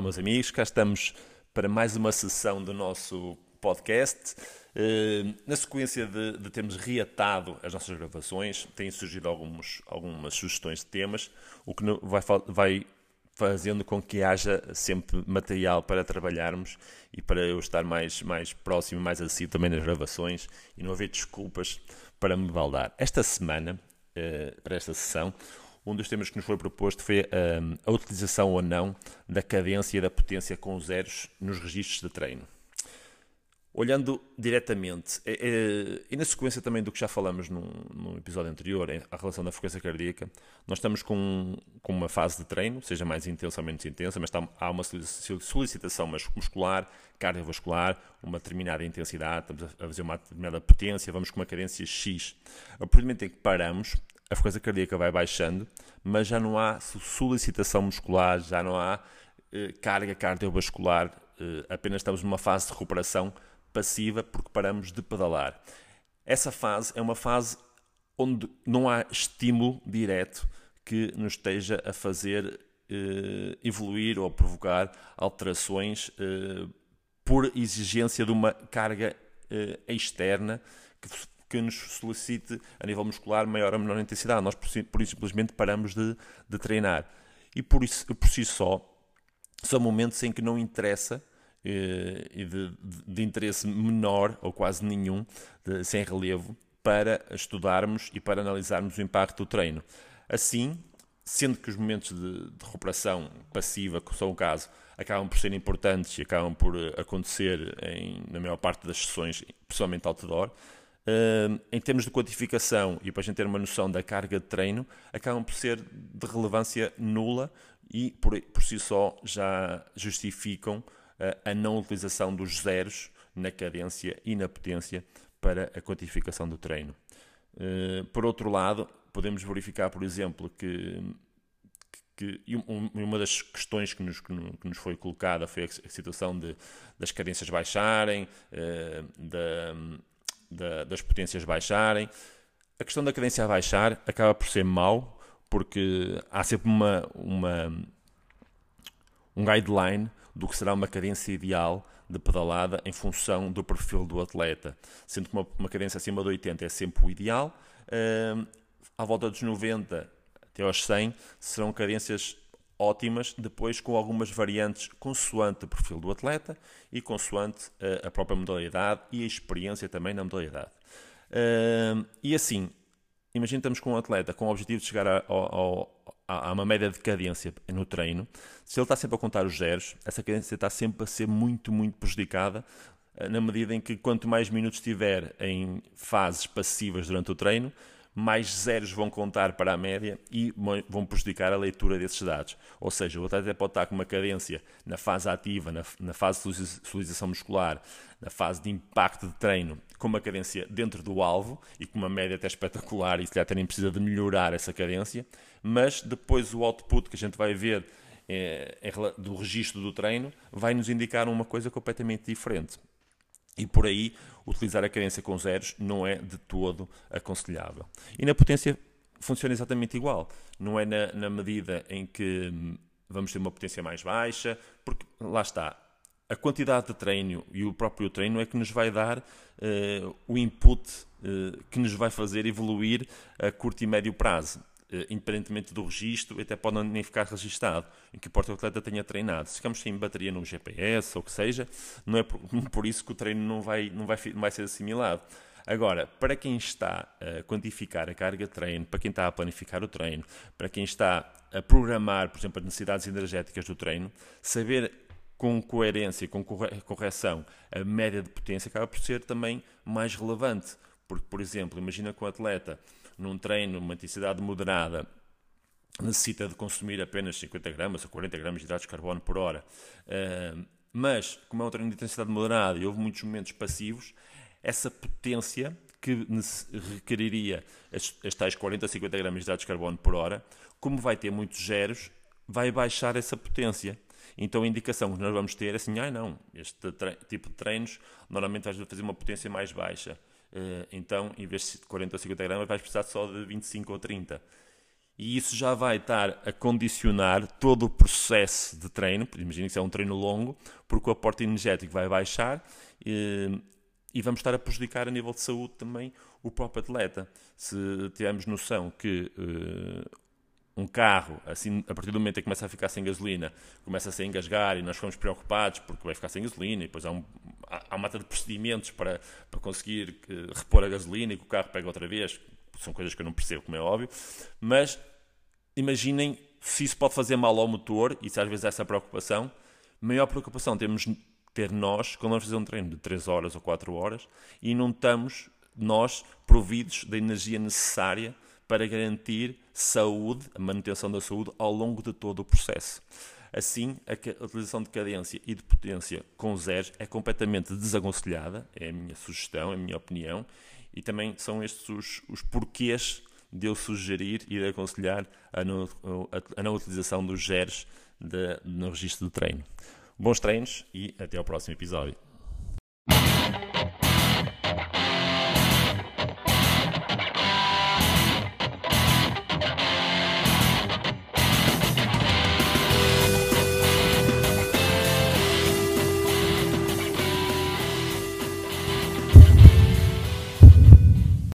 Olá, meus amigos, cá estamos para mais uma sessão do nosso podcast. Uh, na sequência de, de, termos reatado as nossas gravações, têm surgido alguns, algumas sugestões de temas, o que vai, vai fazendo com que haja sempre material para trabalharmos e para eu estar mais, mais próximo, mais assíduo também nas gravações e não haver desculpas para me baldar. Esta semana, uh, para esta sessão, um dos temas que nos foi proposto foi um, a utilização ou não da cadência e da potência com zeros nos registros de treino. Olhando diretamente, é, é, e na sequência também do que já falamos no episódio anterior, a relação da frequência cardíaca, nós estamos com, com uma fase de treino, seja mais intensa ou menos intensa, mas está, há uma solicitação muscular, cardiovascular, uma determinada intensidade, estamos a fazer uma determinada potência, vamos com uma cadência X. A partir do momento em que paramos, a frequência cardíaca vai baixando, mas já não há solicitação muscular, já não há eh, carga cardiovascular, eh, apenas estamos numa fase de recuperação passiva porque paramos de pedalar. Essa fase é uma fase onde não há estímulo direto que nos esteja a fazer eh, evoluir ou provocar alterações eh, por exigência de uma carga eh, externa que que nos solicite a nível muscular maior ou menor intensidade. Nós, por, isso, simplesmente paramos de, de treinar. E por, isso, por si só, são momentos em que não interessa eh, e de, de, de, interesse menor ou quase nenhum, de, sem relevo, para estudarmos e para analisarmos o impacto do treino. Assim, sendo que os momentos de, recuperação passiva, que são o caso, acabam por ser importantes e acabam por eh, acontecer em, na maior parte das sessões, pessoalmente outdoor, em termos de quantificação e para a gente ter uma noção da carga de treino, acabam por ser de relevância nula e por, por si só já justificam uh, a não utilização dos zeros na cadência e na potência para a quantificação do treino. Uh, por outro lado, podemos verificar, por exemplo, que, que, uma das questões que nos, que nos, foi colocada foi a situação de, das cadências baixarem, da da, das potências baixarem. A questão da cadência a baixar acaba por ser mau, porque há sempre uma, uma, um guideline do que será uma cadência ideal de pedalada em função do perfil do atleta. Sendo que uma, uma cadência acima de 80 é sempre o ideal, uh, à volta dos 90 até aos 100 serão cadências ótimas, depois com algumas variantes consoante o perfil do atleta e consoante uh, a própria modalidade e a experiência também na modalidade. Uh, e assim, imagina estamos com um atleta com o objetivo de chegar a, a, a, uma média de cadência no treino, se ele está sempre a contar os zeros, essa cadência está sempre a ser muito, muito prejudicada uh, na medida em que quanto mais minutos tiver em fases passivas durante o treino, mais zeros vão contar para a média e vão prejudicar a leitura desses dados. Ou seja, o atleta pode estar com uma cadência na fase ativa, na, na fase de solicização muscular, na fase de impacto de treino, com uma cadência dentro do alvo e com uma média até espetacular e se calhar nem precisa de melhorar essa cadência, mas depois o output que a gente vai ver é, é, do registro do treino vai nos indicar uma coisa completamente diferente. E por aí, utilizar a cadência com zeros não é de todo aconselhável. E na potência funciona exatamente igual. Não é na, na medida em que vamos ter uma potência mais baixa, porque lá está, a quantidade de treino e o próprio treino é que nos vai dar uh, o input uh, que nos vai fazer evoluir a curto e médio prazo. Eh, independentemente do registro, até pode nem ficar registado, em que o porta-atleta tenha treinado. Se ficamos sem bateria no GPS ou o que seja, não é por, por, isso que o treino não vai, não, vai, não vai ser assimilado. Agora, para quem está a quantificar a carga de treino, para quem está a planificar o treino, para quem está a programar, por exemplo, as necessidades energéticas do treino, saber com coerência, com correção, a média de potência acaba por ser também mais relevante. Porque, por exemplo, imagina que o atleta num treino, uma intensidade moderada, necessita de consumir apenas 50 gramas ou 40 gramas de hidratos de carbono por hora. Mas, como é um treino de intensidade moderada e houve muitos momentos passivos, essa potência que requeriria as, as tais 40 ou 50 gramas de hidratos de carbono por hora, como vai ter muitos zeros, vai baixar essa potência. Então a indicação que nós vamos ter é assim, ah não, este tipo de treinos normalmente vais fazer uma potência mais baixa. Eh, então, em vez de 40 ou 50 gramas, vais precisar só de 25 ou 30. e isso já vai estar a condicionar todo o processo de treino. Imagina que é um treino longo, porque o aporte energético vai baixar e, e vamos estar a prejudicar a nível de saúde também o próprio atleta. Se tivermos noção que uh, um carro, assim, a partir do momento em que começa a ficar sem gasolina, começa a se engasgar e nós ficamos preocupados porque vai ficar sem gasolina e depois há, um, há uma mata de procedimentos para, para conseguir uh, repor a gasolina e que o carro pega outra vez. São coisas que eu não percebo, como é óbvio. Mas imaginem se isso pode fazer mal ao motor, e se às vezes é essa preocupação, maior preocupação temos ter nós quando vamos fazer um treino de 3 horas ou 4 horas e não estamos nós providos da energia necessária para garantir saúde, a manutenção da saúde ao longo de todo o processo. Assim, a utilização de cadência e de potência com zeros é completamente desaconselhada, é a minha sugestão, é a minha opinião, e também são estes os, os porquês de eu sugerir e de aconselhar a não, a, não utilização dos de, no registro de treino. Bons treinos e até ao próximo episódio.